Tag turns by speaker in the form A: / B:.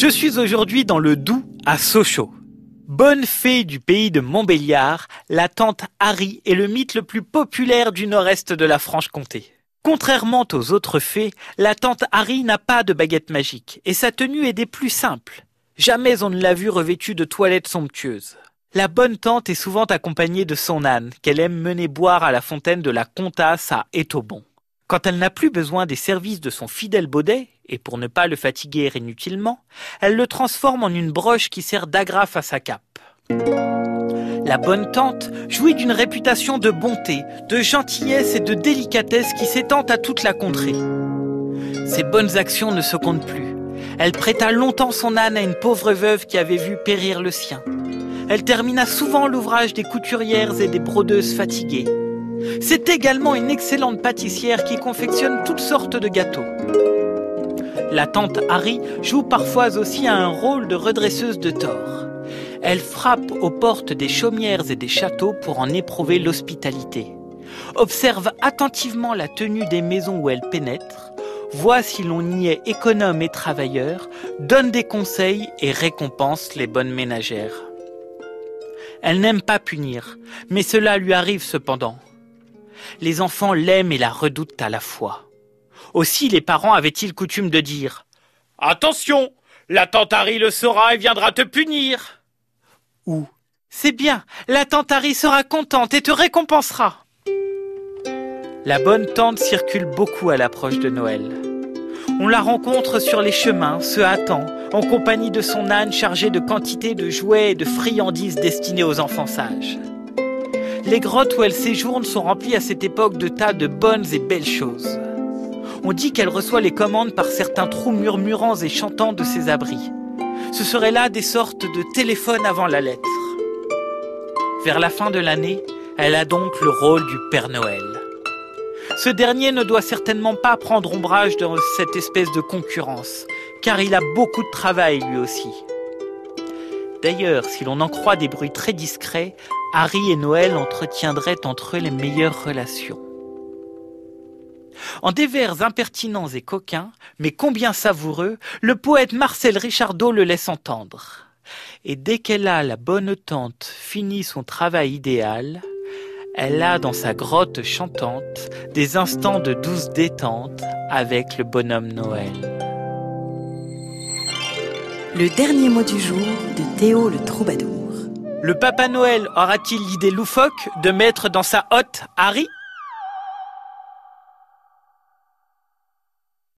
A: Je suis aujourd'hui dans le Doubs, à Sochaux. Bonne fée du pays de Montbéliard, la tante Harry est le mythe le plus populaire du nord-est de la Franche-Comté. Contrairement aux autres fées, la tante Harry n'a pas de baguette magique et sa tenue est des plus simples. Jamais on ne l'a vue revêtue de toilettes somptueuses. La bonne tante est souvent accompagnée de son âne, qu'elle aime mener boire à la fontaine de la Comtasse à Étobon. Quand elle n'a plus besoin des services de son fidèle baudet, et pour ne pas le fatiguer inutilement, elle le transforme en une broche qui sert d'agrafe à sa cape. La bonne tante jouit d'une réputation de bonté, de gentillesse et de délicatesse qui s'étend à toute la contrée. Ses bonnes actions ne se comptent plus. Elle prêta longtemps son âne à une pauvre veuve qui avait vu périr le sien. Elle termina souvent l'ouvrage des couturières et des brodeuses fatiguées. C'est également une excellente pâtissière qui confectionne toutes sortes de gâteaux. La tante Harry joue parfois aussi un rôle de redresseuse de tort. Elle frappe aux portes des chaumières et des châteaux pour en éprouver l'hospitalité. Observe attentivement la tenue des maisons où elle pénètre, voit si l'on y est économe et travailleur, donne des conseils et récompense les bonnes ménagères. Elle n'aime pas punir, mais cela lui arrive cependant les enfants l'aiment et la redoutent à la fois. Aussi les parents avaient-ils coutume de dire Attention, la tante Harry le saura et viendra te punir. Ou C'est bien, la tante Harry sera contente et te récompensera. La bonne tante circule beaucoup à l'approche de Noël. On la rencontre sur les chemins, se hâtant, en compagnie de son âne chargé de quantités de jouets et de friandises destinées aux enfants sages. Les grottes où elle séjourne sont remplies à cette époque de tas de bonnes et belles choses. On dit qu'elle reçoit les commandes par certains trous murmurants et chantants de ses abris. Ce seraient là des sortes de téléphones avant la lettre. Vers la fin de l'année, elle a donc le rôle du Père Noël. Ce dernier ne doit certainement pas prendre ombrage dans cette espèce de concurrence, car il a beaucoup de travail lui aussi. D'ailleurs, si l'on en croit des bruits très discrets, Harry et Noël entretiendraient entre eux les meilleures relations. En des vers impertinents et coquins, mais combien savoureux, le poète Marcel Richardot le laisse entendre. Et dès qu'elle a, la bonne tante, fini son travail idéal, elle a dans sa grotte chantante des instants de douce détente avec le bonhomme Noël.
B: Le dernier mot du jour de Théo le troubadour.
A: Le Papa Noël aura-t-il l'idée loufoque de mettre dans sa hotte Harry?